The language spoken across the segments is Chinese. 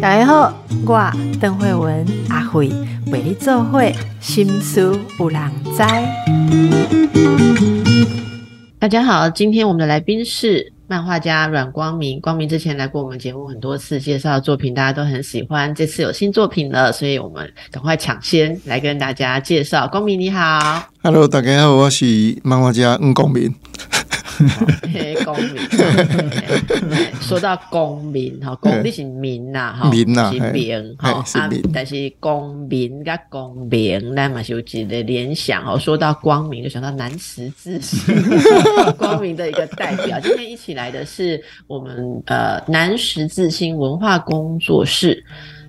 大家好，我邓慧文阿慧为你做会心思有人知。大家好，今天我们的来宾是漫画家阮光明。光明之前来过我们节目很多次，介绍的作品大家都很喜欢。这次有新作品了，所以我们赶快抢先来跟大家介绍。光明你好，Hello，大家好，我是漫画家吴光明。公民，说到公民哈，公你是民呐哈，民呐是民哈，啊，但是公民跟公民，那嘛就有几个联想哦。说到光明，就想到南十字星，光明的一个代表。今天一起来的是我们呃南十字星文化工作室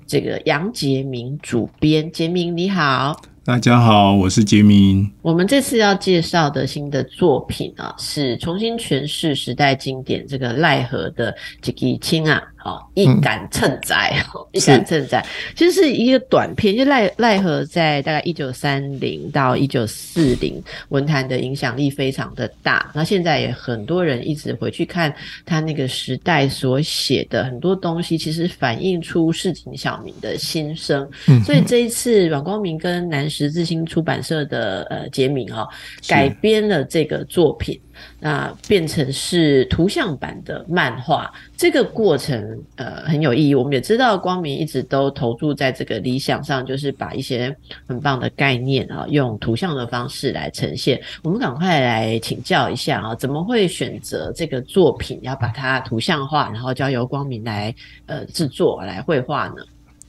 这个杨杰明主编，杰明你好。大家好，我是杰明。我们这次要介绍的新的作品啊，是重新诠释时代经典这个奈何的吉吉青啊。哦，一杆称载，一杆称载，其实是一个短片。就奈奈何在大概一九三零到一九四零，文坛的影响力非常的大。那现在也很多人一直回去看他那个时代所写的很多东西，其实反映出市井小民的心声。所以这一次阮光明跟南十字星出版社的呃杰明哈改编了这个作品。那变成是图像版的漫画，这个过程呃很有意义。我们也知道光明一直都投注在这个理想上，就是把一些很棒的概念啊，用图像的方式来呈现。我们赶快来请教一下啊，怎么会选择这个作品要把它图像化，然后交由光明来呃制作来绘画呢？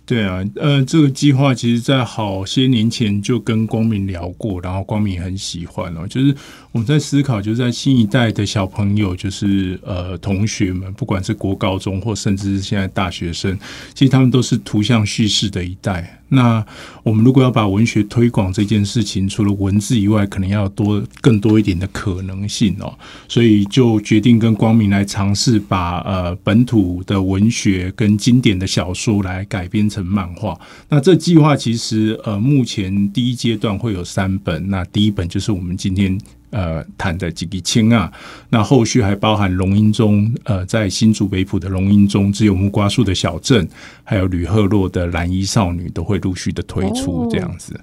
对啊，呃，这个计划其实在好些年前就跟光明聊过，然后光明很喜欢哦，就是。我们在思考，就是在新一代的小朋友，就是呃同学们，不管是国高中或甚至是现在大学生，其实他们都是图像叙事的一代。那我们如果要把文学推广这件事情，除了文字以外，可能要多更多一点的可能性哦。所以就决定跟光明来尝试把呃本土的文学跟经典的小说来改编成漫画。那这计划其实呃目前第一阶段会有三本，那第一本就是我们今天。呃，谈的几个青啊，那后续还包含龙英中，呃，在新竹北埔的龙英中，只有木瓜树的小镇，还有吕赫洛的蓝衣少女，都会陆续的推出这样子。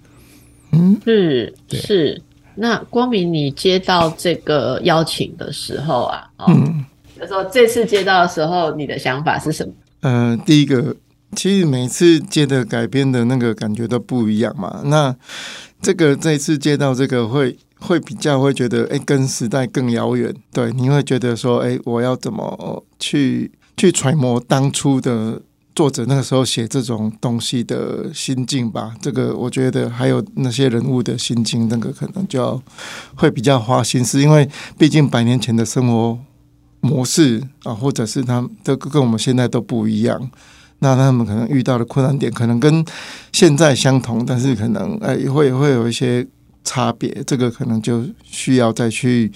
嗯，是是。那光明，你接到这个邀请的时候啊，嗯，就说这次接到的时候，你的想法是什么？呃，第一个，其实每次接的改编的那个感觉都不一样嘛。那这个这次接到这个会。会比较会觉得，哎，跟时代更遥远。对，你会觉得说，哎，我要怎么去去揣摩当初的作者那个时候写这种东西的心境吧？这个我觉得还有那些人物的心境，那个可能就要会比较花心思，因为毕竟百年前的生活模式啊，或者是他们都跟我们现在都不一样。那他们可能遇到的困难点，可能跟现在相同，但是可能哎，也会会有一些。差别，这个可能就需要再去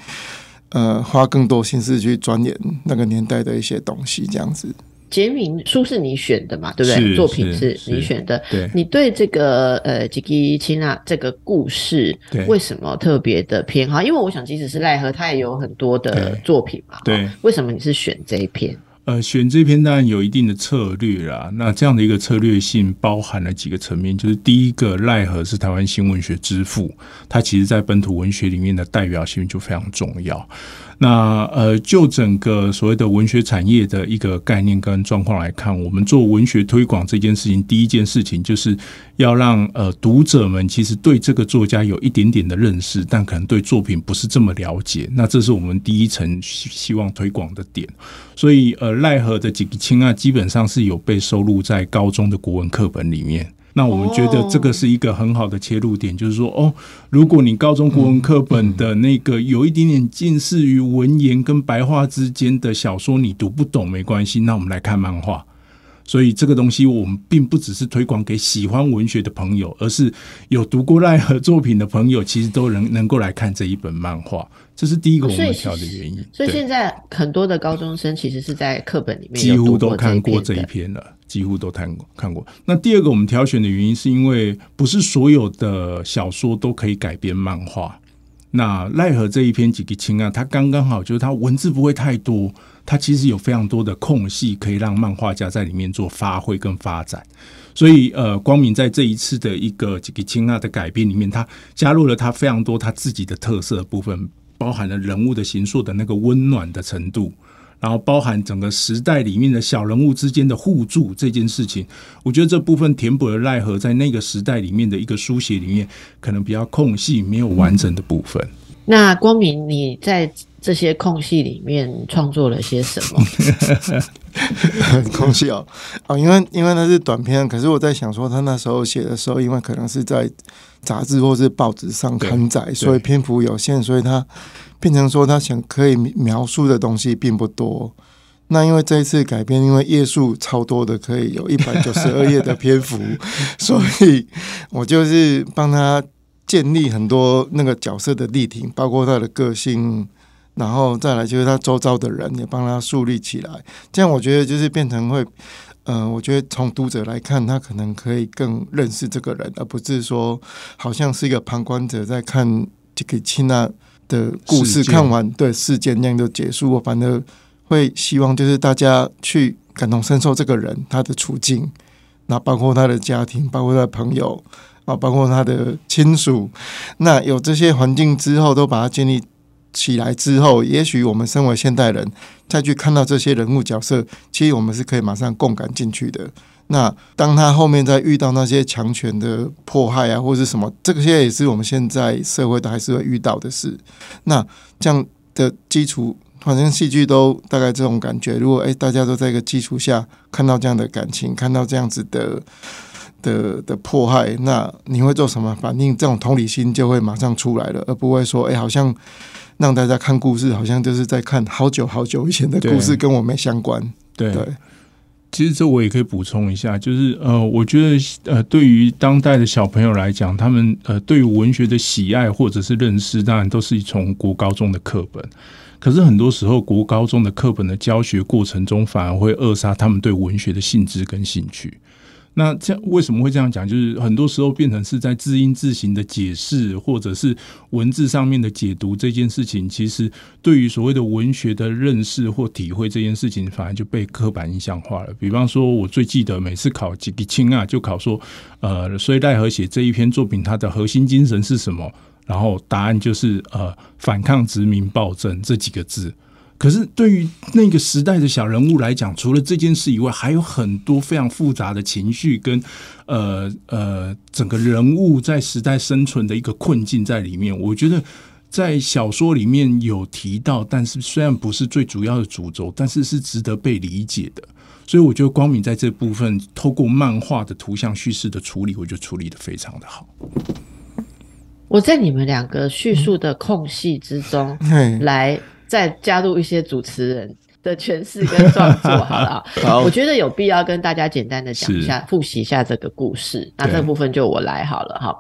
呃花更多心思去钻研那个年代的一些东西，这样子。杰明书是你选的嘛？对不对？作品是你选的。对，你对这个呃吉吉青娜这个故事，为什么特别的偏好？因为我想，即使是奈何，他也有很多的作品嘛。对，为什么你是选这一篇？呃，选这篇当然有一定的策略啦。那这样的一个策略性包含了几个层面，就是第一个，奈何是台湾新文学之父，他其实在本土文学里面的代表性就非常重要。那呃，就整个所谓的文学产业的一个概念跟状况来看，我们做文学推广这件事情，第一件事情就是要让呃读者们其实对这个作家有一点点的认识，但可能对作品不是这么了解。那这是我们第一层希望推广的点。所以呃，奈何的几个青啊，基本上是有被收录在高中的国文课本里面。那我们觉得这个是一个很好的切入点，就是说，哦，如果你高中国文课本的那个有一点点近似于文言跟白话之间的小说你读不懂没关系，那我们来看漫画。所以这个东西我们并不只是推广给喜欢文学的朋友，而是有读过奈何作品的朋友，其实都能能够来看这一本漫画。这是第一个我们挑的原因。所以现在很多的高中生其实是在课本里面几乎都看过这一篇了。几乎都看过看过。那第二个我们挑选的原因，是因为不是所有的小说都可以改编漫画。那奈何这一篇几个青啊，它刚刚好，就是它文字不会太多，它其实有非常多的空隙可以让漫画家在里面做发挥跟发展。所以，呃，光明在这一次的一个这个青纳的改编里面，他加入了他非常多他自己的特色部分，包含了人物的形塑的那个温暖的程度，然后包含整个时代里面的小人物之间的互助这件事情。我觉得这部分填补了奈何在那个时代里面的一个书写里面可能比较空隙没有完整的部分。那光明，你在这些空隙里面创作了些什么？空隙哦，哦，因为因为那是短篇，可是我在想说，他那时候写的时候，因为可能是在杂志或是报纸上刊载，所以篇幅有限，所以他变成说他想可以描述的东西并不多。那因为这一次改编，因为页数超多的，可以有一百九十二页的篇幅，所以我就是帮他建立很多那个角色的立体，包括他的个性。然后再来就是他周遭的人也帮他树立起来，这样我觉得就是变成会，嗯，我觉得从读者来看，他可能可以更认识这个人，而不是说好像是一个旁观者在看这个亲娜的故事，看完对事件那样就结束。我反而会希望就是大家去感同身受这个人他的处境，那包括他的家庭，包括他的朋友啊，包括他的亲属，那有这些环境之后，都把它建立。起来之后，也许我们身为现代人，再去看到这些人物角色，其实我们是可以马上共感进去的。那当他后面再遇到那些强权的迫害啊，或者什么，这些也是我们现在社会都还是会遇到的事。那这样的基础，反正戏剧都大概这种感觉。如果诶大家都在一个基础下看到这样的感情，看到这样子的的的迫害，那你会做什么反应？这种同理心就会马上出来了，而不会说哎好像。让大家看故事，好像就是在看好久好久以前的故事，跟我没相关。对，其实这我也可以补充一下，就是呃，我觉得呃，对于当代的小朋友来讲，他们呃，对于文学的喜爱或者是认识，当然都是从国高中的课本。可是很多时候，国高中的课本的教学过程中，反而会扼杀他们对文学的兴致跟兴趣。那这样为什么会这样讲？就是很多时候变成是在字音字形的解释，或者是文字上面的解读这件事情，其实对于所谓的文学的认识或体会这件事情，反而就被刻板印象化了。比方说，我最记得每次考几个清啊，就考说，呃，所以奈何写这一篇作品，它的核心精神是什么？然后答案就是呃，反抗殖民暴政这几个字。可是对于那个时代的小人物来讲，除了这件事以外，还有很多非常复杂的情绪跟呃呃整个人物在时代生存的一个困境在里面。我觉得在小说里面有提到，但是虽然不是最主要的主轴，但是是值得被理解的。所以我觉得光明在这部分透过漫画的图像叙事的处理，我觉得处理的非常的好。我在你们两个叙述的空隙之中来。再加入一些主持人的诠释跟创作，好了，我觉得有必要跟大家简单的讲一下，复习一下这个故事。那这部分就我来好了，哈，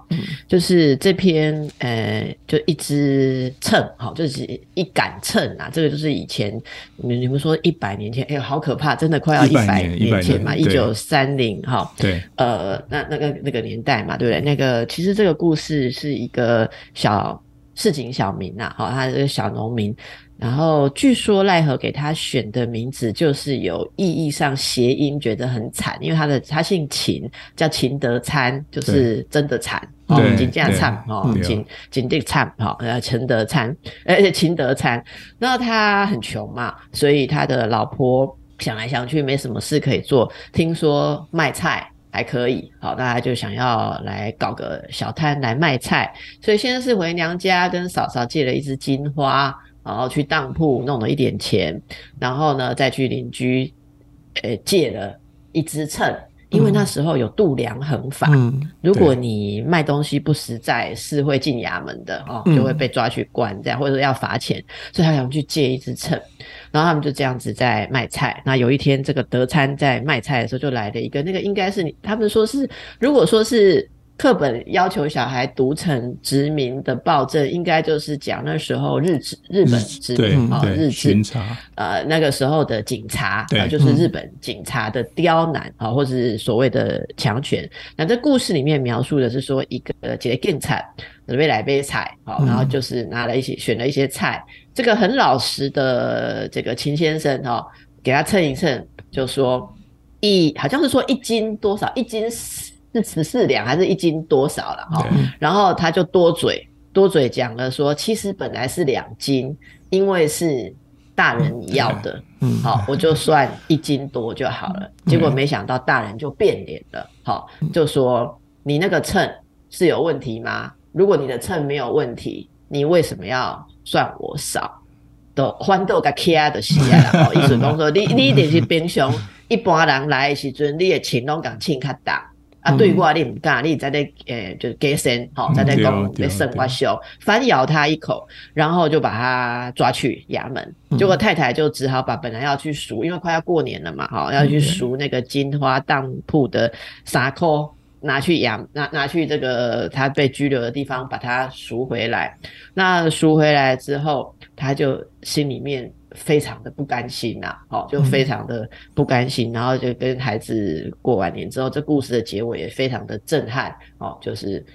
就是这篇，呃，就一支秤，好，就是一杆秤啊，这个就是以前你你们说一百年前，哎呦，好可怕，真的快要一百年前嘛，一九三零，哈，对，呃，那那个那个年代嘛，对不对？那个其实这个故事是一个小市井小民呐，好，他是个小农民。然后据说奈何给他选的名字就是有意义上谐音，觉得很惨，因为他的他姓秦，叫秦德参，就是真的惨哦，秦这样惨哦，秦秦地灿哈，呃，陈德参，而且秦德参，那他很穷嘛，所以他的老婆想来想去没什么事可以做，听说卖菜还可以，好，大家就想要来搞个小摊来卖菜，所以现在是回娘家跟嫂嫂借了一支金花。然后去当铺弄了一点钱，然后呢，再去邻居，呃，借了一支秤，因为那时候有度量衡法，如果你卖东西不实在，是会进衙门的哦，就会被抓去关这样，或者要罚钱，所以他想去借一支秤，然后他们就这样子在卖菜。那有一天，这个德餐在卖菜的时候，就来了一个，那个应该是你，他们说是，如果说是。课本要求小孩读成殖民的暴政，应该就是讲那时候日殖日本殖民啊，日军察呃那个时候的警察啊，就是日本警察的刁难啊，或者是所谓的强权。那这故事里面描述的是说一个杰更惨，准备来杯菜，好，然后就是拿了一些选了一些菜，这个很老实的这个秦先生哈，给他称一称，就说一好像是说一斤多少，一斤是十四两还是一斤多少了哈？然后他就多嘴多嘴讲了说，其实本来是两斤，因为是大人你要的，好，我就算一斤多就好了。结果没想到大人就变脸了，好，就说你那个秤是有问题吗？如果你的秤没有问题，你为什么要？算我少，都欢豆甲起啊，就是啊。吼，意思讲说，你你一定是平常一般人来的时阵，你的请拢讲请较大啊。对我你唔敢，你在那诶，就是给神，好在那讲被神我羞，反咬他一口，然后就把他抓去衙门。结果太太就只好把本来要去赎，因为快要过年了嘛，哈，要去赎那个金花当铺的纱扣。拿去衙拿拿去这个他被拘留的地方，把他赎回来。那赎回来之后，他就心里面非常的不甘心呐，哦，就非常的不甘心。然后就跟孩子过完年之后，这故事的结尾也非常的震撼哦，就是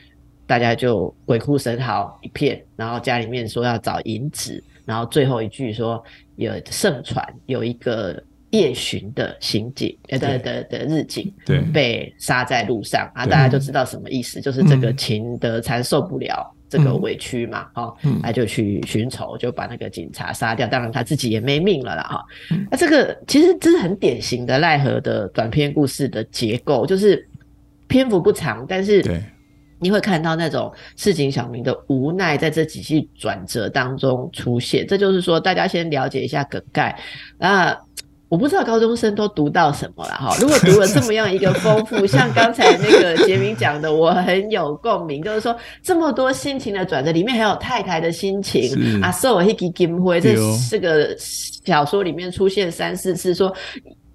大家就鬼哭神嚎一片，然后家里面说要找银子，然后最后一句说有盛传有一个。夜巡的刑警，呃的的的日警，对，被杀在路上啊，大家就知道什么意思，就是这个秦德才受不了这个委屈嘛，哈，他就去寻仇，就把那个警察杀掉，当然他自己也没命了啦，哈。那这个其实这是很典型的奈何的短篇故事的结构，就是篇幅不长，但是你会看到那种市井小民的无奈在这几句转折当中出现，这就是说大家先了解一下梗概那。我不知道高中生都读到什么了哈。如果读了这么样一个丰富，像刚才那个杰明讲的，我很有共鸣，就是说这么多心情的转折，里面还有太太的心情啊，受我一滴金辉，这这个小说里面出现三四次说。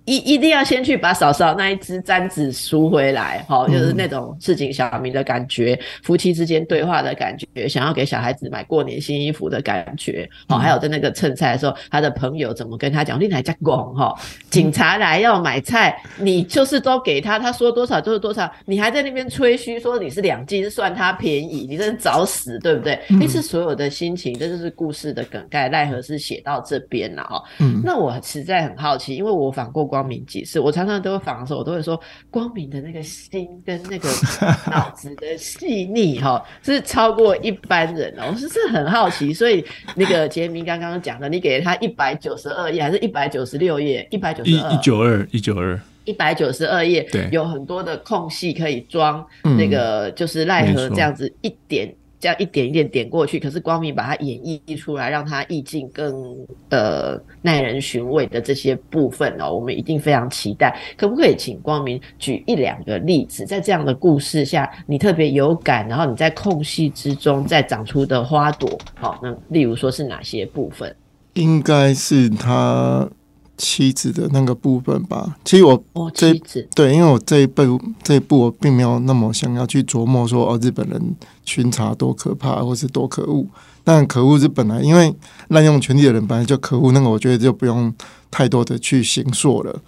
一一定要先去把嫂嫂那一只簪子赎回来，哈，就是那种市井小民的感觉，夫妻之间对话的感觉，想要给小孩子买过年新衣服的感觉，好，还有在那个蹭菜的时候，他的朋友怎么跟他讲，你来家讲哈，警察来要买菜，你就是都给他，他说多少就是多少，你还在那边吹嘘说你是两斤算他便宜，你真是找死，对不对？那是所有的心情，这就是故事的梗概，奈何是写到这边了哈。那我实在很好奇，因为我访过。光明几次，我常常都会访的时候，我都会说，光明的那个心跟那个 脑子的细腻，哈，是超过一般人哦。我是是很好奇，所以那个杰明刚刚讲的，你给他一百九十二页，还是一百九十六页？一百九十二，一九二，一九二，一百九十二页，对，有很多的空隙可以装那个，就是奈何这样子一点。这样一点一点点过去，可是光明把它演绎出来，让它意境更呃耐人寻味的这些部分哦，我们一定非常期待。可不可以请光明举一两个例子，在这样的故事下，你特别有感，然后你在空隙之中再长出的花朵，好，那例如说是哪些部分？应该是他。妻子的那个部分吧，其实我这对，因为我这一部这一部我并没有那么想要去琢磨说哦，日本人巡查多可怕或是多可恶。但可恶是本来因为滥用权力的人本来就可恶，那个我觉得就不用太多的去行说了。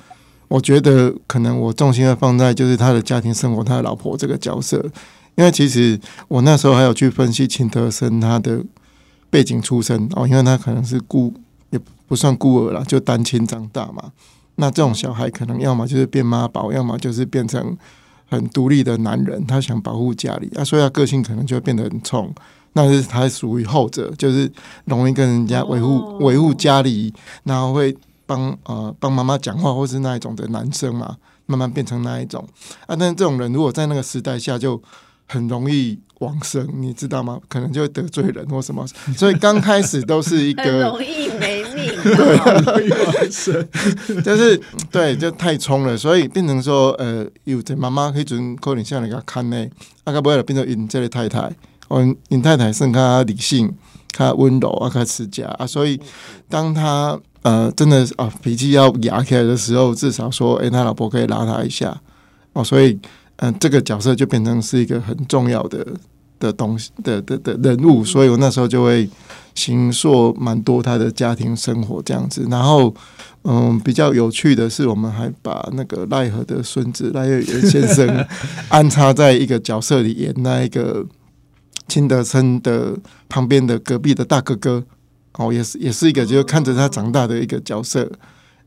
我觉得可能我重心要放在就是他的家庭生活，他的老婆这个角色。因为其实我那时候还有去分析秦德生他的背景出身哦，因为他可能是故。不算孤儿了，就单亲长大嘛。那这种小孩可能要么就是变妈宝，要么就是变成很独立的男人，他想保护家里啊，所以他个性可能就会变得很冲。那是他属于后者，就是容易跟人家维护维护家里，然后会帮呃帮妈妈讲话，或是那一种的男生嘛，慢慢变成那一种啊。但是这种人如果在那个时代下，就很容易。往生，你知道吗？可能就会得罪人或什么，所以刚开始都是一个 容易没命，对，往生，就是对，就太冲了，所以变成说，呃，有的妈妈可以准可能像那个看呢，啊，个不会变成尹这类太太，哦，尹太太更加理性、较温柔啊、较持家啊，所以当他呃真的啊脾气要压起来的时候，至少说，哎，他老婆可以拉他一下，哦，所以。嗯，嗯这个角色就变成是一个很重要的的东西的的的人物，所以我那时候就会形塑蛮多他的家庭生活这样子。然后，嗯，比较有趣的是，我们还把那个奈何的孙子赖月元先生安插在一个角色里，演那一个金德森的旁边的隔壁的大哥哥。哦，也是也是一个就是看着他长大的一个角色。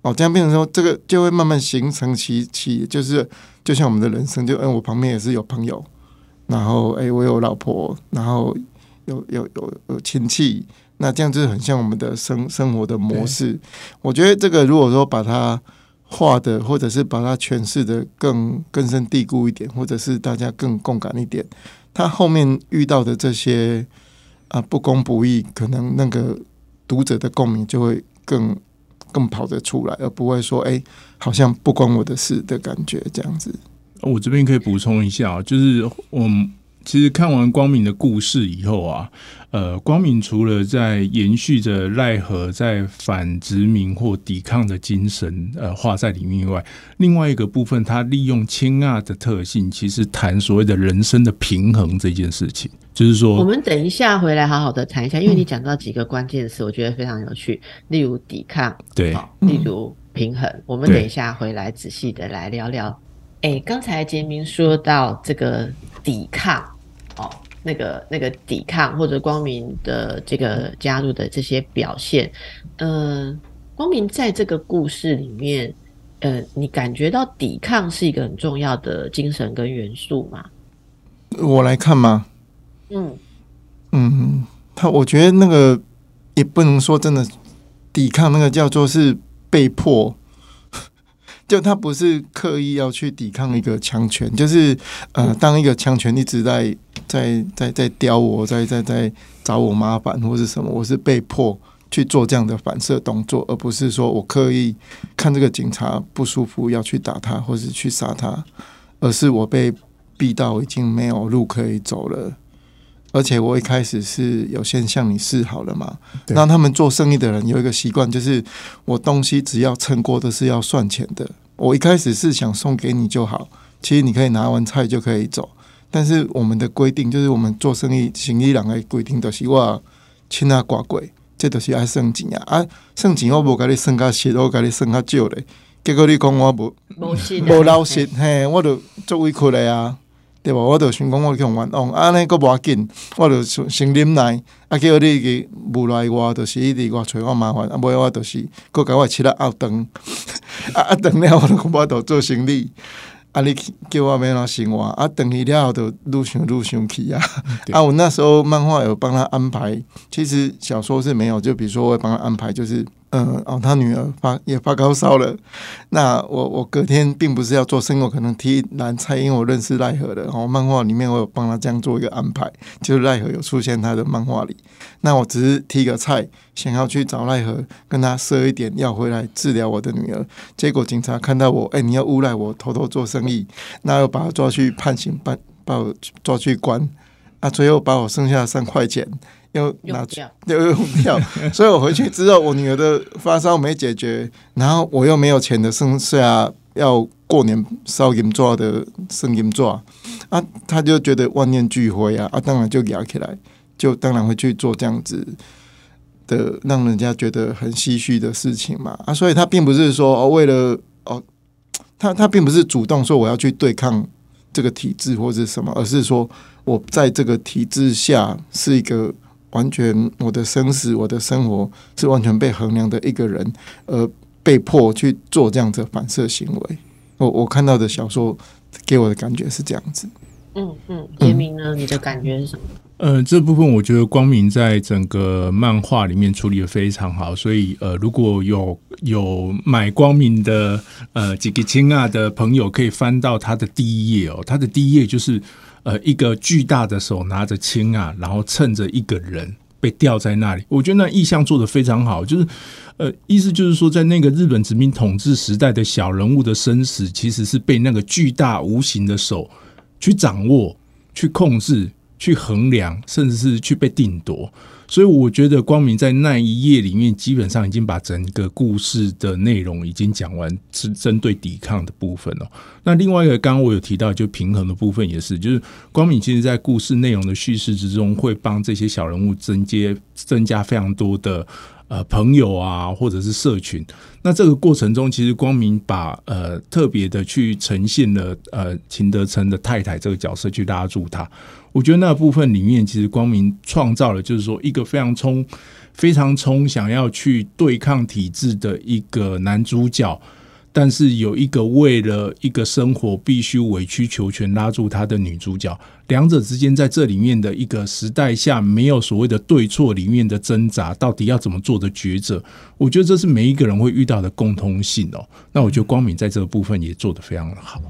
哦，这样变成说，这个就会慢慢形成其其，就是就像我们的人生，就嗯，我旁边也是有朋友，然后哎，我有老婆，然后有有有有亲戚，那这样就是很像我们的生生活的模式。我觉得这个如果说把它画的，或者是把它诠释的更根深蒂固一点，或者是大家更共感一点，他后面遇到的这些啊不公不义，可能那个读者的共鸣就会更。更跑得出来，而不会说哎，好像不关我的事的感觉这样子。我这边可以补充一下，就是我其实看完光明的故事以后啊。呃，光明除了在延续着奈何在反殖民或抵抗的精神，呃，画在里面以外，另外一个部分，他利用青亚的特性，其实谈所谓的人生的平衡这件事情，就是说，我们等一下回来好好的谈一下，因为你讲到几个关键词，我觉得非常有趣，例如抵抗，对，例如平衡，我们等一下回来仔细的来聊聊。哎，刚才杰明说到这个抵抗，哦。那个那个抵抗或者光明的这个加入的这些表现，嗯，光明在这个故事里面，呃，你感觉到抵抗是一个很重要的精神跟元素吗？我来看吗？嗯嗯，他我觉得那个也不能说真的抵抗，那个叫做是被迫。就他不是刻意要去抵抗一个强权，就是呃，当一个强权一直在在在在刁我，在在在找我麻烦或是什么，我是被迫去做这样的反射动作，而不是说我刻意看这个警察不舒服要去打他或是去杀他，而是我被逼到已经没有路可以走了，而且我一开始是有先向你示好了嘛。那他们做生意的人有一个习惯，就是我东西只要称过都是要算钱的。我一开始是想送给你就好，其实你可以拿完菜就可以走。但是我们的规定就是，我们做生意生意人的规定都是我请他挂柜，这都是爱算钱啊！啊，算钱我无甲你算较实，我甲你算较少咧。结果你讲我无无老实，嘿，我就做委屈了啊！对无？我就想讲，我去互冤枉，安尼个无要紧，我就先忍耐。啊，叫你去无奈我，就是一直我找我麻烦，啊，尾我就是搁甲我饲了后顿，啊 啊，顿了我就无度做生理。啊，你叫我要哪生活？啊，等去了后就愈想愈生气啊！啊，我那时候漫画有帮他安排，其实小说是没有。就比如说，我帮他安排，就是。嗯，哦，他女儿发也发高烧了。那我我隔天并不是要做生意，我可能提蓝菜，因为我认识奈何的。然哦，漫画里面我有帮他这样做一个安排，就是奈何有出现他的漫画里。那我只是提个菜，想要去找奈何，跟他赊一点，要回来治疗我的女儿。结果警察看到我，哎，你要诬赖我偷偷做生意，那又把他抓去判刑，把把我抓去关。啊，最后把我剩下三块钱。又拿去又用掉，所以我回去之后，我女儿的发烧没解决，然后我又没有钱的剩下要过年烧银做的生银做啊，他就觉得万念俱灰啊，啊，当然就摇起来，就当然会去做这样子的让人家觉得很唏嘘的事情嘛啊，所以他并不是说哦为了哦，他他并不是主动说我要去对抗这个体制或者什么，而是说我在这个体制下是一个。完全，我的生死，我的生活是完全被衡量的一个人，而被迫去做这样子反射行为。我我看到的小说给我的感觉是这样子。嗯嗯，杰明呢？你的感觉是什么？呃，这部分我觉得光明在整个漫画里面处理的非常好，所以呃，如果有有买光明的呃几个亲啊的朋友，可以翻到他的第一页哦，他的第一页就是。呃，一个巨大的手拿着枪啊，然后趁着一个人被吊在那里，我觉得那意象做的非常好。就是，呃，意思就是说，在那个日本殖民统治时代的小人物的生死，其实是被那个巨大无形的手去掌握、去控制、去衡量，甚至是去被定夺。所以我觉得光明在那一页里面，基本上已经把整个故事的内容已经讲完，是针对抵抗的部分了。那另外一个，刚刚我有提到，就平衡的部分也是，就是光明其实在故事内容的叙事之中，会帮这些小人物增加增加非常多的呃朋友啊，或者是社群。那这个过程中，其实光明把呃特别的去呈现了呃秦德成的太太这个角色去拉住他。我觉得那部分里面，其实光明创造了，就是说一个非常冲、非常冲，想要去对抗体制的一个男主角。但是有一个为了一个生活必须委曲求全拉住他的女主角，两者之间在这里面的一个时代下没有所谓的对错里面的挣扎，到底要怎么做的抉择？我觉得这是每一个人会遇到的共通性哦。那我觉得光明在这个部分也做得非常的好。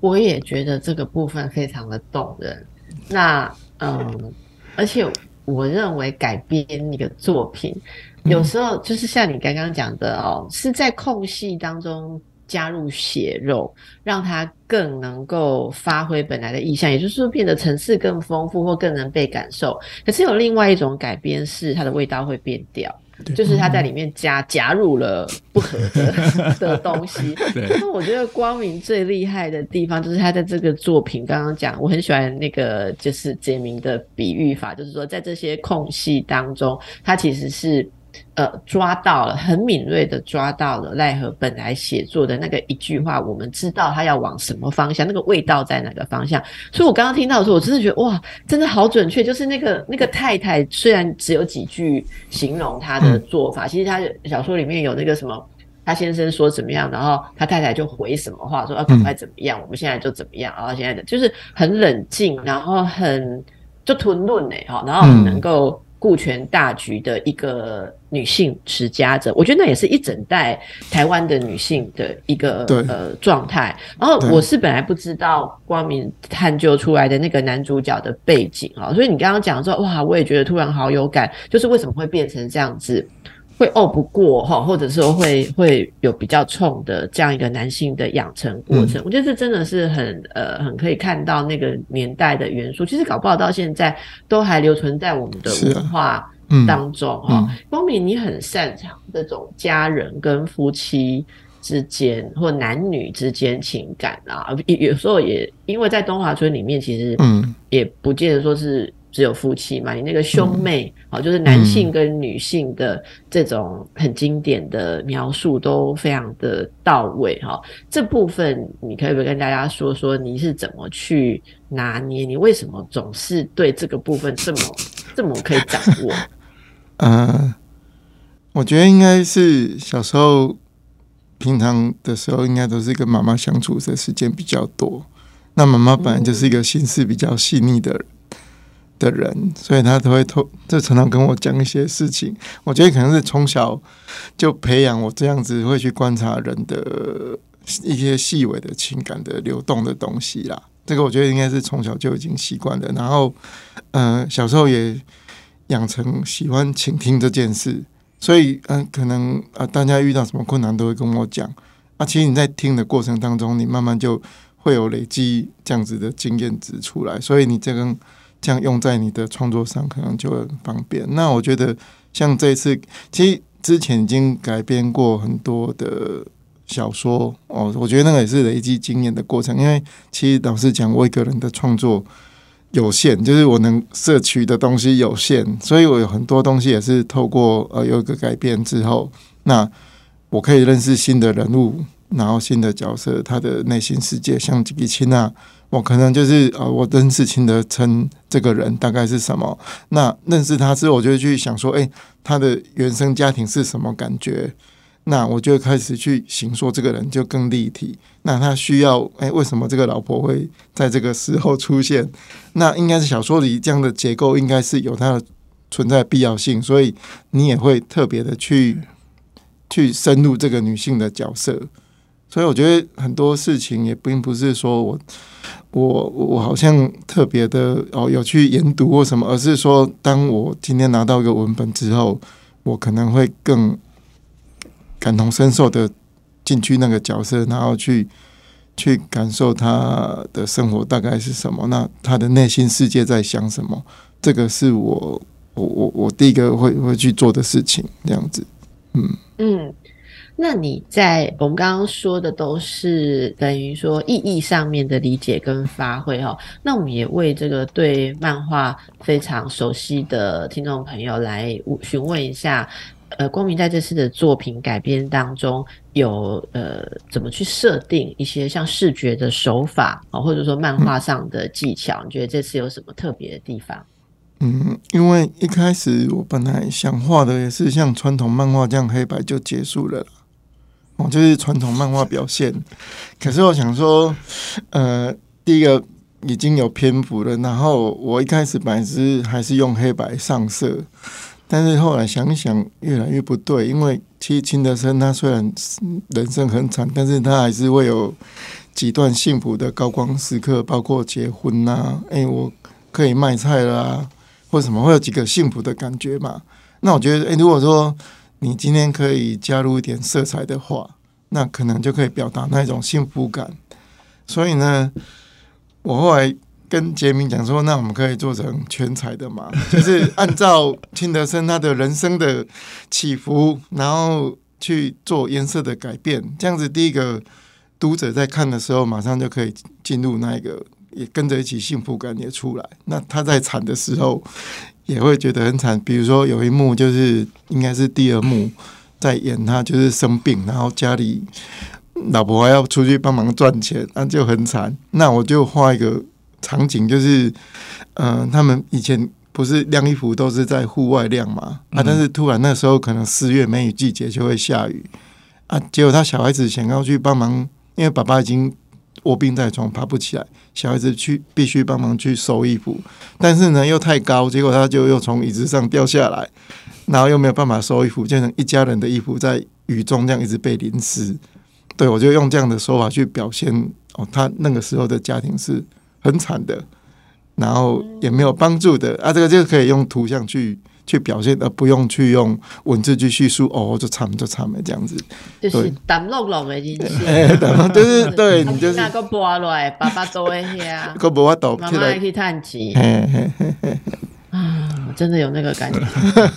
我也觉得这个部分非常的动人。那嗯，而且我认为改编一个作品。有时候就是像你刚刚讲的哦，是在空隙当中加入血肉，让它更能够发挥本来的意象，也就是说变得层次更丰富或更能被感受。可是有另外一种改编是它的味道会变掉，就是它在里面加加入了不合的的东西。那我觉得光明最厉害的地方就是他在这个作品刚刚讲，我很喜欢那个就是杰明的比喻法，就是说在这些空隙当中，他其实是。呃，抓到了，很敏锐的抓到了奈何本来写作的那个一句话，我们知道他要往什么方向，那个味道在哪个方向。所以我刚刚听到的时候，我真的觉得哇，真的好准确。就是那个那个太太，虽然只有几句形容他的做法，其实他小说里面有那个什么，他先生说怎么样，然后他太太就回什么话，说要赶快怎么样，我们现在就怎么样。然后现在的就是很冷静，然后很就吞论呢，好，然后很能够。顾全大局的一个女性持家者，我觉得那也是一整代台湾的女性的一个呃状态。然后我是本来不知道光明探究出来的那个男主角的背景啊，所以你刚刚讲说哇，我也觉得突然好有感，就是为什么会变成这样子。会拗不过哈，或者说会会有比较冲的这样一个男性的养成过程，我觉得这真的是很呃很可以看到那个年代的元素。其实搞不好到现在都还留存在我们的文化当中哈。光明，你很擅长这种家人跟夫妻之间或男女之间情感啊，有有时候也因为在东华村里面，其实嗯也不见得说是。只有夫妻嘛？你那个兄妹，好，就是男性跟女性的这种很经典的描述都非常的到位哈。这部分你可以不可以跟大家说说你是怎么去拿捏？你为什么总是对这个部分这么这么可以掌握？嗯，我觉得应该是小时候平常的时候，应该都是跟妈妈相处的时间比较多。那妈妈本来就是一个心思比较细腻的人。的人，所以他都会透，就常常跟我讲一些事情。我觉得可能是从小就培养我这样子，会去观察人的一些细微的情感的流动的东西啦。这个我觉得应该是从小就已经习惯了。然后，嗯，小时候也养成喜欢倾听这件事，所以，嗯，可能啊，大家遇到什么困难都会跟我讲。啊，其实你在听的过程当中，你慢慢就会有累积这样子的经验值出来，所以你这个。这样用在你的创作上，可能就很方便。那我觉得，像这次，其实之前已经改编过很多的小说哦。我觉得那个也是累积经验的过程。因为其实老实讲，我一个人的创作有限，就是我能摄取的东西有限，所以我有很多东西也是透过呃有一个改变之后，那我可以认识新的人物，然后新的角色，他的内心世界，像吉比奇娜。我可能就是呃，我认识清的称这个人大概是什么？那认识他之后，我就去想说，哎，他的原生家庭是什么感觉？那我就开始去形说这个人就更立体。那他需要哎，为什么这个老婆会在这个时候出现？那应该是小说里这样的结构，应该是有它的存在必要性，所以你也会特别的去去深入这个女性的角色。所以我觉得很多事情也并不是说我。我我好像特别的哦，有去研读或什么，而是说，当我今天拿到一个文本之后，我可能会更感同身受的进去那个角色，然后去去感受他的生活大概是什么，那他的内心世界在想什么，这个是我我我我第一个会会去做的事情，这样子，嗯嗯。那你在我们刚刚说的都是等于说意义上面的理解跟发挥哈，那我们也为这个对漫画非常熟悉的听众朋友来询问一下，呃，光明在这次的作品改编当中有呃怎么去设定一些像视觉的手法啊，或者说漫画上的技巧，你觉得这次有什么特别的地方？嗯，因为一开始我本来想画的也是像传统漫画这样黑白就结束了，就是传统漫画表现。可是我想说，呃，第一个已经有篇幅了，然后我一开始本来是还是用黑白上色，但是后来想想越来越不对，因为其实秦德生他虽然人生很惨，但是他还是会有几段幸福的高光时刻，包括结婚呐，哎，我可以卖菜啦。为什么会有几个幸福的感觉嘛？那我觉得，诶，如果说你今天可以加入一点色彩的话，那可能就可以表达那种幸福感。所以呢，我后来跟杰明讲说，那我们可以做成全彩的嘛，就是按照清德生他的人生的起伏，然后去做颜色的改变。这样子，第一个读者在看的时候，马上就可以进入那一个。也跟着一起幸福感也出来。那他在惨的时候也会觉得很惨。比如说有一幕就是应该是第二幕，在演他就是生病，然后家里老婆还要出去帮忙赚钱，那就很惨。那我就画一个场景，就是嗯，他们以前不是晾衣服都是在户外晾嘛啊，但是突然那时候可能四月梅雨季节就会下雨啊，结果他小孩子想要去帮忙，因为爸爸已经。卧病在床，爬不起来，小孩子去必须帮忙去收衣服，但是呢又太高，结果他就又从椅子上掉下来，然后又没有办法收衣服，变成一家人的衣服在雨中这样一直被淋湿。对我就用这样的说法去表现哦，他那个时候的家庭是很惨的，然后也没有帮助的啊，这个就可以用图像去。去表现，而不用去用文字去叙述。哦，就惨就惨的这样子，就是淡落落的意思。哎，就是对你就是那个拨落来，爸爸做一下，个无法度，妈妈去叹气。啊，真的有那个感觉。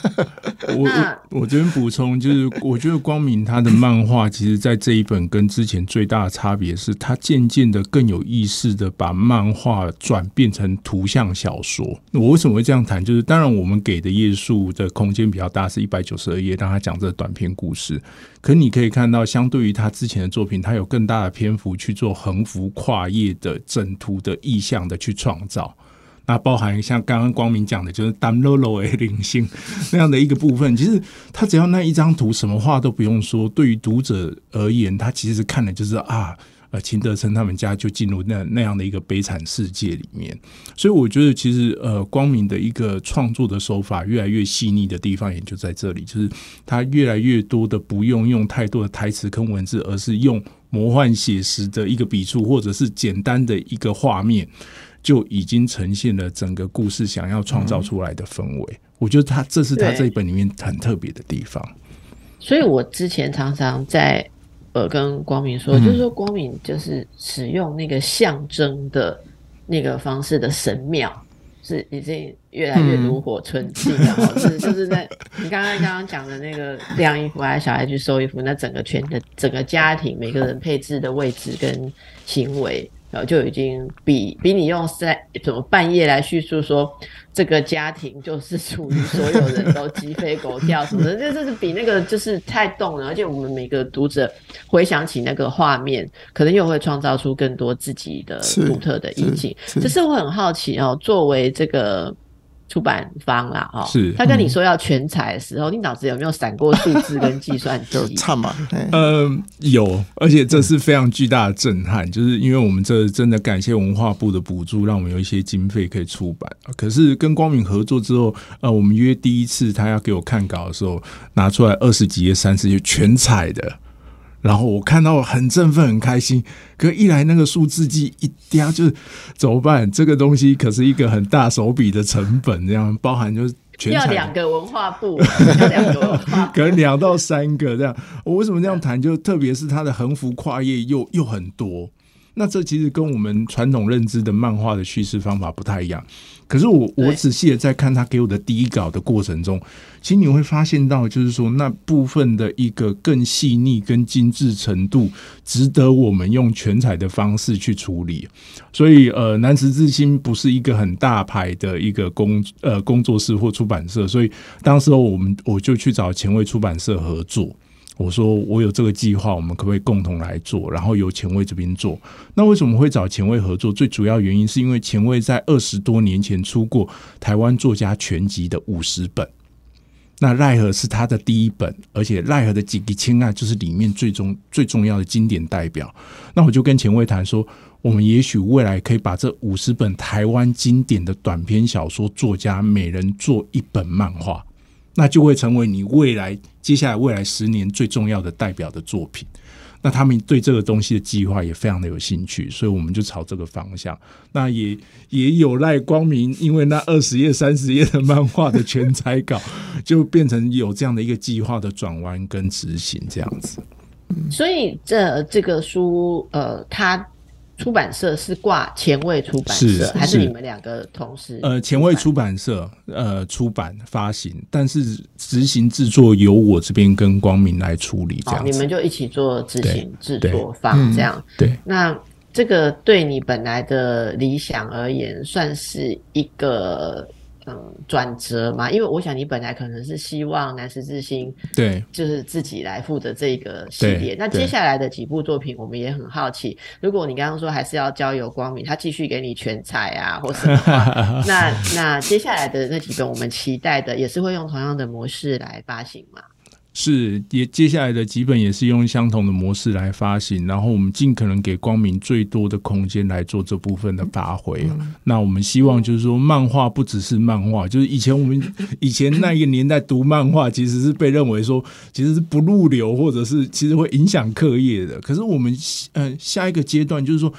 我我这边补充，就是我觉得光明他的漫画，其实在这一本跟之前最大的差别是，他渐渐的更有意识的把漫画转变成图像小说。我为什么会这样谈？就是当然我们给的页数的空间比较大，是一百九十二页，让他讲这短篇故事。可你可以看到，相对于他之前的作品，他有更大的篇幅去做横幅跨页的整图的意象的去创造。那包含像刚刚光明讲的，就是单 low 的灵性 那样的一个部分。其实他只要那一张图，什么话都不用说，对于读者而言，他其实看的就是啊，呃，秦德生他们家就进入那那样的一个悲惨世界里面。所以我觉得，其实呃，光明的一个创作的手法越来越细腻的地方，也就在这里，就是他越来越多的不用用太多的台词跟文字，而是用魔幻写实的一个笔触，或者是简单的一个画面。就已经呈现了整个故事想要创造出来的氛围。我觉得他这是他这一本里面很特别的地方。所以我之前常常在呃跟光明说，就是说光明就是使用那个象征的那个方式的神庙是已经越来越炉火纯青了。是 就是在你刚刚刚刚讲的那个晾衣服，还是小孩去收衣服，那整个全的整个家庭每个人配置的位置跟行为。然后就已经比比你用在怎么半夜来叙述说这个家庭就是属于所有人都鸡飞狗跳什么的，这这是比那个就是太动了。而且我们每个读者回想起那个画面，可能又会创造出更多自己的独特的意境。只是我很好奇哦，作为这个。出版方啦，哈，是他跟你说要全彩的时候，你脑子有没有闪过数字跟计算 机？就差嘛，呃，有，而且这是非常巨大的震撼，就是因为我们这真的感谢文化部的补助，让我们有一些经费可以出版。可是跟光明合作之后，呃，我们约第一次他要给我看稿的时候，拿出来二十几页、三十页全彩的。然后我看到很振奋很开心，可一来那个数字机一嗲就是怎么办？这个东西可是一个很大手笔的成本，这样包含就是要两个文化部，要两个文化，可能两到三个这样。我为什么这样谈？就特别是它的横幅跨页又又很多，那这其实跟我们传统认知的漫画的叙事方法不太一样。可是我我仔细的在看他给我的第一稿的过程中，其实你会发现到，就是说那部分的一个更细腻、跟精致程度，值得我们用全彩的方式去处理。所以，呃，南池之心不是一个很大牌的一个工呃工作室或出版社，所以当时候我们我就去找前卫出版社合作。我说我有这个计划，我们可不可以共同来做？然后由前卫这边做。那为什么会找前卫合作？最主要原因是因为前卫在二十多年前出过台湾作家全集的五十本，那奈何是他的第一本，而且奈何的几个亲爱就是里面最终最重要的经典代表。那我就跟前卫谈说，我们也许未来可以把这五十本台湾经典的短篇小说作家每人做一本漫画。那就会成为你未来接下来未来十年最重要的代表的作品。那他们对这个东西的计划也非常的有兴趣，所以我们就朝这个方向。那也也有赖光明，因为那二十页、三十页的漫画的全彩稿，就变成有这样的一个计划的转弯跟执行这样子。所以这这个书，呃，它。出版社是挂前卫出版社，还是你们两个同时？呃，前卫出版社呃出版发行，但是执行制作由我这边跟光明来处理，这样你们就一起做执行制作方这样。对，那这个对你本来的理想而言，算是一个。嗯，转折嘛，因为我想你本来可能是希望南十字星对，就是自己来负责这个系列。那接下来的几部作品，我们也很好奇。如果你刚刚说还是要交由光明，他继续给你全彩啊，或什么，那那接下来的那几本，我们期待的也是会用同样的模式来发行嘛？是，也接下来的几本也是用相同的模式来发行，然后我们尽可能给光明最多的空间来做这部分的发挥。那我们希望就是说，漫画不只是漫画，就是以前我们 以前那一个年代读漫画，其实是被认为说其实是不入流，或者是其实会影响课业的。可是我们嗯下一个阶段就是说。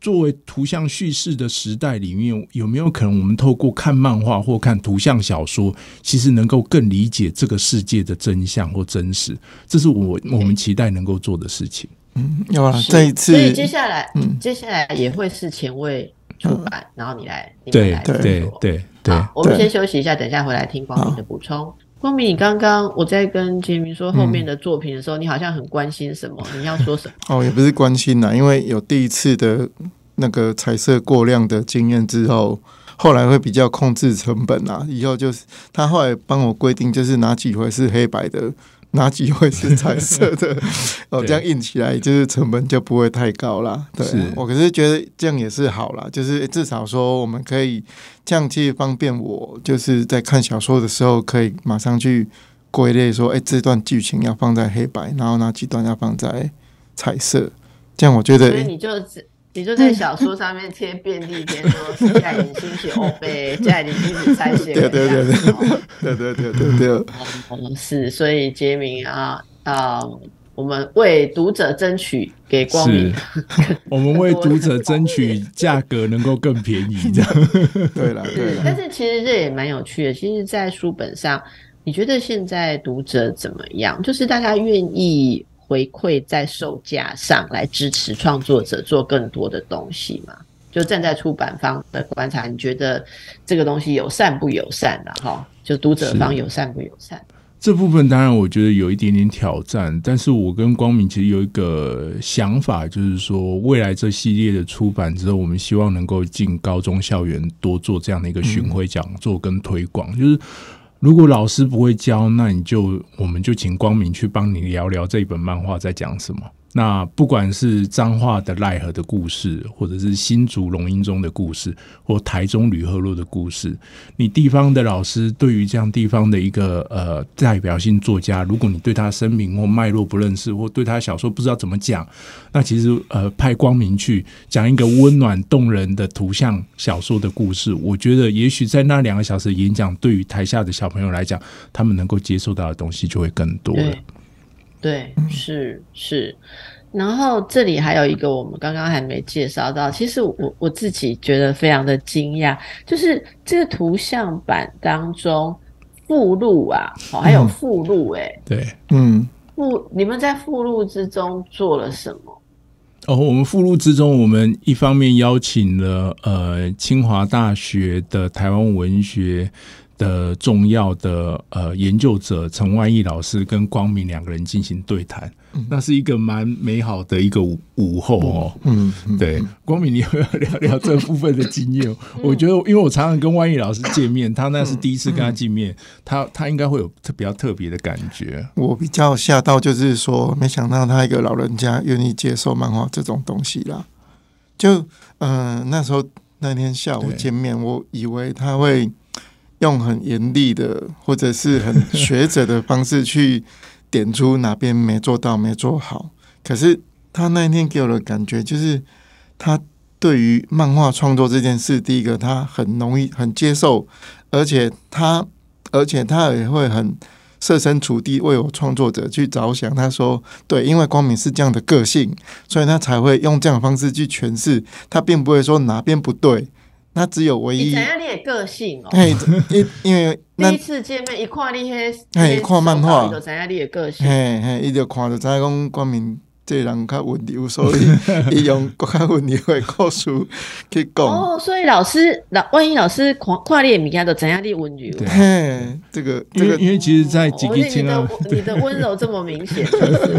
作为图像叙事的时代里面，有没有可能我们透过看漫画或看图像小说，其实能够更理解这个世界的真相或真实？这是我我们期待能够做的事情。嗯，有啊，这一次，所以接下来，嗯，接下来也会是前卫出版，然后你来，对对对对。我们先休息一下，等一下回来听光明的补充。光明，你刚刚我在跟杰明说后面的作品的时候，你好像很关心什么？你要说什么？哦，也不是关心啦，因为有第一次的那个彩色过量的经验之后，后来会比较控制成本啦。以后就是他后来帮我规定，就是哪几回是黑白的。哪几会是彩色的？哦，这样印起来就是成本就不会太高啦。对，我可是觉得这样也是好啦，就是至少说我们可以这样去方便我，就是在看小说的时候可以马上去归类说，哎，这段剧情要放在黑白，然后哪几段要放在彩色，这样我觉得。所以你就。你就在小说上面贴便利贴，说现在已经写欧贝，现在已经开始拆写对对对对对对对对对。是，所以杰明啊啊，我们为读者争取给光明，我们为读者争取价格能够更便宜，这样。对了，对。但是其实这也蛮有趣的。其实，在书本上，你觉得现在读者怎么样？就是大家愿意。回馈在售价上来支持创作者做更多的东西嘛？就站在出版方的观察，你觉得这个东西友善不友善的哈？就读者方友善不友善？这部分当然我觉得有一点点挑战，但是我跟光明其实有一个想法，就是说未来这系列的出版之后，我们希望能够进高中校园多做这样的一个巡回讲座跟推广，就是。如果老师不会教，那你就我们就请光明去帮你聊聊这一本漫画在讲什么。那不管是彰化的奈何的故事，或者是新竹龙吟中的故事，或台中吕赫洛的故事，你地方的老师对于这样地方的一个呃代表性作家，如果你对他生平或脉络不认识，或对他小说不知道怎么讲，那其实呃派光明去讲一个温暖动人的图像小说的故事，我觉得也许在那两个小时演讲，对于台下的小朋友来讲，他们能够接受到的东西就会更多了。对，是是，然后这里还有一个我们刚刚还没介绍到，其实我我自己觉得非常的惊讶，就是这个图像版当中附录啊，哦，还有附录，哎，对，嗯，附你们在附录之中做了什么？哦，我们附录之中，我们一方面邀请了呃清华大学的台湾文学。的重要的呃研究者陈万义老师跟光明两个人进行对谈，那是一个蛮美好的一个午午后哦。嗯，对，光明，你要不要聊聊这部分的经验？我觉得，因为我常常跟万义老师见面，他那是第一次跟他见面，他他应该会有特比较特别的感觉。我比较吓到，就是说，没想到他一个老人家愿意接受漫画这种东西啦。就嗯，那时候那天下午见面，我以为他会用很严厉的或者是很学者的方式去点出哪边没做到、没做好。可是他那一天给我的感觉，就是他对于漫画创作这件事，第一个他很容易很接受，而且他而且他也会很。设身处地为我创作者去着想，他说：“对，因为光明是这样的个性，所以他才会用这样方式去诠释。他并不会说哪边不对，他只有唯一。怎样你的个性哦？嘿，因因为第一次见面一看你嘿，嘿看漫画，就怎样你的个性？嘿嘿，伊就看就知讲光明。”这人较温柔，所以 伊用较温柔的故事去讲。哦，所以老师老万一老师跨跨列物件都怎样的温柔？嘿，这个这个，因为其实，在吉吉千二，你的温柔这么明显。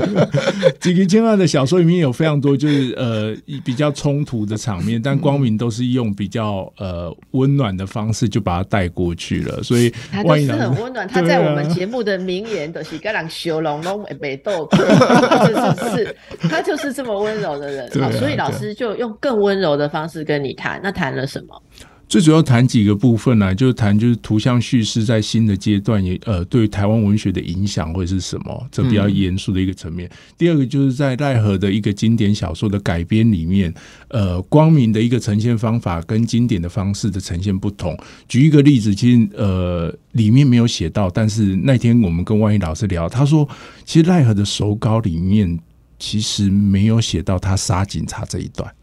吉吉千二的小说里面有非常多就是呃比较冲突的场面，但光明都是用比较呃温暖的方式就把它带过去了。所以万一是很温暖。他在我们节目的名言都是“跟人修龙龙没斗”，是是。他就是这么温柔的人 啊，所以老师就用更温柔的方式跟你谈。那谈了什么？最主要谈几个部分呢？就是谈就是图像叙事在新的阶段也呃对台湾文学的影响会是什么？这比较严肃的一个层面。第二个就是在奈何的一个经典小说的改编里面，呃，光明的一个呈现方法跟经典的方式的呈现不同。举一个例子，其实呃里面没有写到，但是那天我们跟万一老师聊，他说其实奈何的手稿里面。其实没有写到他杀警察这一段，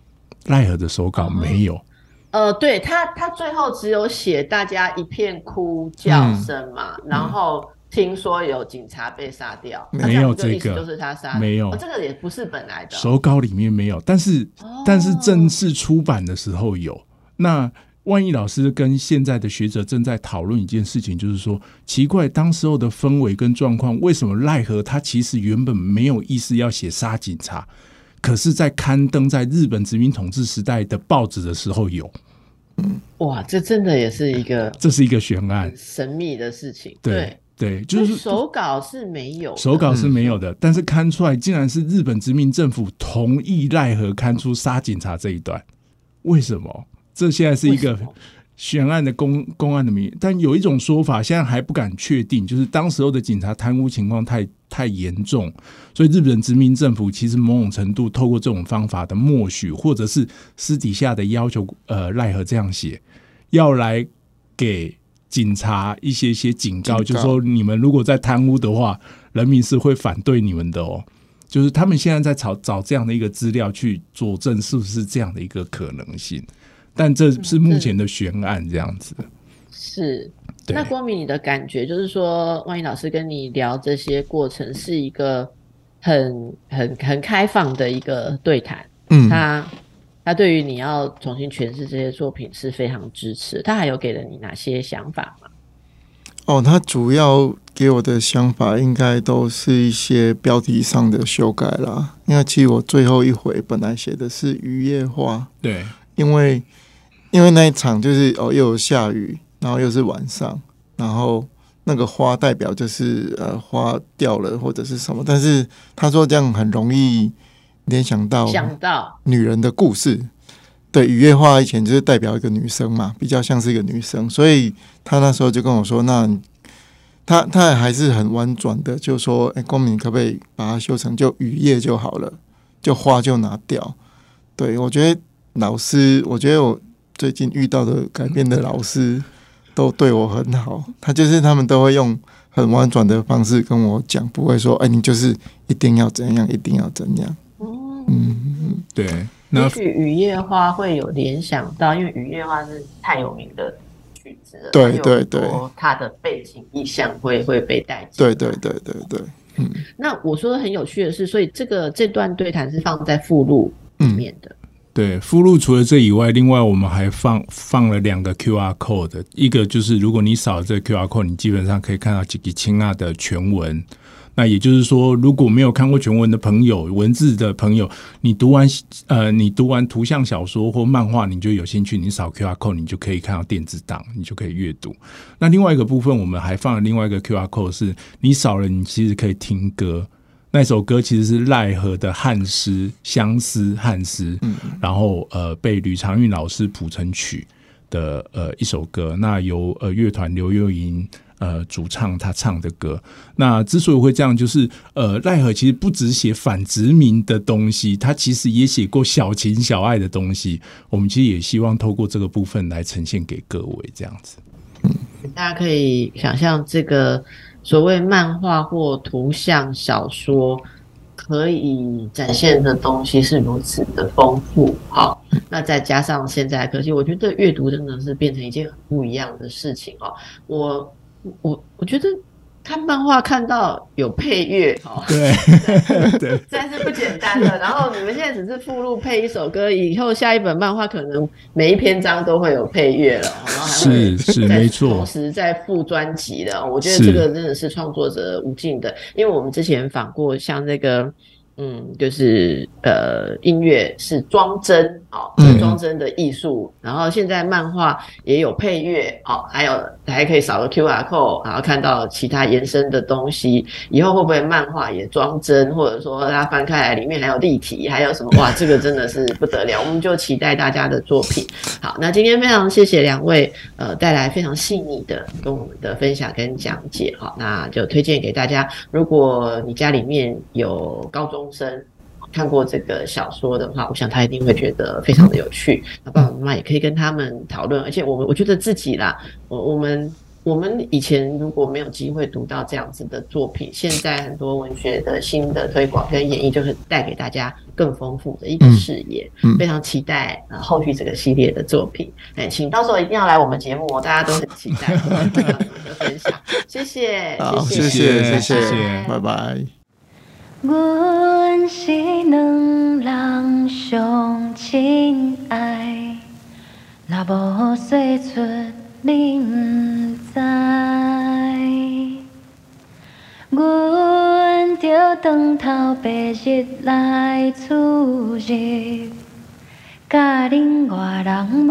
奈何的手稿没有。呃，对他，他最后只有写大家一片哭叫声嘛，然后听说有警察被杀掉，没有这个，就是他杀，没有。这个也不是本来的。手稿里面没有，但是但是正式出版的时候有。那。万一老师跟现在的学者正在讨论一件事情，就是说奇怪，当时候的氛围跟状况，为什么奈何他其实原本没有意思要写杀警察，可是，在刊登在日本殖民统治时代的报纸的时候有。哇，这真的也是一个，这是一个悬案，神秘的事情。对对，就是手稿是没有，手稿是没有的，但是刊出来竟然是日本殖民政府同意奈何刊出杀警察这一段，为什么？这现在是一个悬案的公公案的名，但有一种说法，现在还不敢确定，就是当时候的警察贪污情况太太严重，所以日本殖民政府其实某种程度透过这种方法的默许，或者是私底下的要求，呃，奈何这样写，要来给警察一些些警告，就说你们如果在贪污的话，人民是会反对你们的哦。就是他们现在在找找这样的一个资料去佐证，是不是这样的一个可能性？但这是目前的悬案，这样子是。那光明，你的感觉就是说，万一老师跟你聊这些过程，是一个很很很开放的一个对谈。嗯，他他对于你要重新诠释这些作品是非常支持。他还有给了你哪些想法吗？哦，他主要给我的想法应该都是一些标题上的修改啦。因为其实我最后一回本来写的是渔业花，对，因为。因为那一场就是哦，又有下雨，然后又是晚上，然后那个花代表就是呃花掉了或者是什么，但是他说这样很容易联想到想到女人的故事。对，雨夜花以前就是代表一个女生嘛，比较像是一个女生，所以他那时候就跟我说，那他他还是很婉转的，就说哎，光明可不可以把它修成就雨夜就好了，就花就拿掉。对我觉得老师，我觉得我。最近遇到的改变的老师都对我很好，他就是他们都会用很婉转的方式跟我讲，不会说哎，你就是一定要怎样，一定要怎样。哦，嗯，对。也许雨夜花会有联想到，因为雨夜花是太有名的曲子了，对对对，它的背景意象会会被带进。对对对对对，嗯。那我说的很有趣的是，所以这个这段对谈是放在附录里面的。对，附录除了这以外，另外我们还放放了两个 Q R code，一个就是如果你扫这个 Q R code，你基本上可以看到吉吉青啊的全文。那也就是说，如果没有看过全文的朋友，文字的朋友，你读完呃，你读完图像小说或漫画，你就有兴趣，你扫 Q R code，你就可以看到电子档，你就可以阅读。那另外一个部分，我们还放了另外一个 Q R code，是你扫了，你其实可以听歌。那首歌其实是奈何的汉诗，相思汉诗，然后呃被吕长运老师谱成曲的呃一首歌。那由呃乐团刘幼莹。呃，主唱他唱的歌，那之所以会这样，就是呃，奈何其实不只写反殖民的东西，他其实也写过小情小爱的东西。我们其实也希望透过这个部分来呈现给各位，这样子。嗯，大家可以想象，这个所谓漫画或图像小说可以展现的东西是如此的丰富。好，那再加上现在科技，我觉得阅读真的是变成一件很不一样的事情哦。我。我我觉得看漫画看到有配乐，哦，对对，实在是不简单了。然后你们现在只是附录配一首歌，以后下一本漫画可能每一篇章都会有配乐了，然后还会是没错，同时在附专辑的。我觉得这个真的是创作者无尽的，因为我们之前访过像那个。嗯，就是呃，音乐是装帧哦，装帧的艺术。然后现在漫画也有配乐哦，还有还可以扫个 Q R code，然后看到其他延伸的东西。以后会不会漫画也装帧，或者说它翻开来里面还有立体，还有什么？哇，这个真的是不得了！我们就期待大家的作品。好，那今天非常谢谢两位呃带来非常细腻的跟我们的分享跟讲解。好，那就推荐给大家，如果你家里面有高中。生看过这个小说的话，我想他一定会觉得非常的有趣。那爸爸妈妈也可以跟他们讨论。而且我们我觉得自己啦，我我们我们以前如果没有机会读到这样子的作品，现在很多文学的新的推广跟演绎，就是带给大家更丰富的一个视野。非常期待啊后续这个系列的作品。哎，请到时候一定要来我们节目，大家都很期待的分享。谢谢，谢谢，谢谢，拜拜。阮是两人相亲爱，若无说出你毋知。阮着当头白日来出入，甲恁外人无